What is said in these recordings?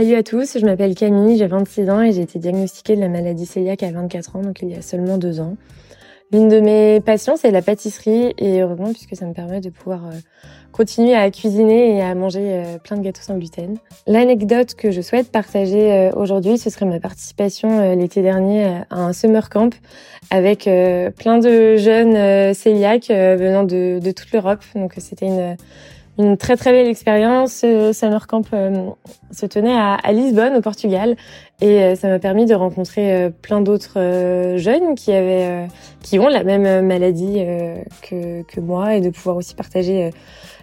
Salut à tous, je m'appelle Camille, j'ai 26 ans et j'ai été diagnostiquée de la maladie cœliaque à 24 ans, donc il y a seulement deux ans. L'une de mes passions, c'est la pâtisserie et heureusement puisque ça me permet de pouvoir euh, continuer à cuisiner et à manger euh, plein de gâteaux sans gluten. L'anecdote que je souhaite partager euh, aujourd'hui, ce serait ma participation l'été dernier à un summer camp avec plein de jeunes cœliaques venant de, de toute l'Europe. Donc c'était une une très très belle expérience. Summer Camp euh, se tenait à, Lisbonne, au Portugal, et euh, ça m'a permis de rencontrer euh, plein d'autres jeunes qui avaient, qui ont la même maladie que, que moi, et de pouvoir aussi partager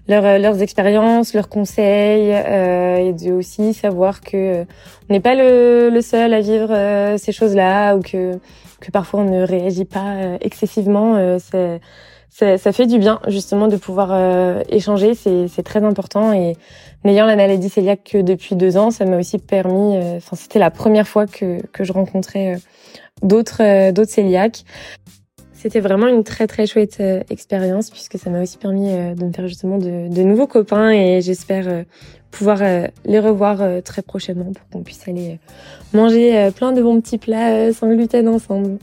leurs expériences, leurs conseils, et de aussi savoir que on n'est pas le, le, seul à vivre ces choses-là, ou que que parfois on ne réagit pas excessivement. c'est ça, ça, fait du bien justement de pouvoir euh, échanger, c'est très important. Et n'ayant la maladie cœliaque que depuis deux ans, ça m'a aussi permis. Euh, enfin, c'était la première fois que, que je rencontrais euh, d'autres d'autres cœliaques. C'était vraiment une très très chouette expérience puisque ça m'a aussi permis de me faire justement de, de nouveaux copains et j'espère pouvoir les revoir très prochainement pour qu'on puisse aller manger plein de bons petits plats sans gluten ensemble.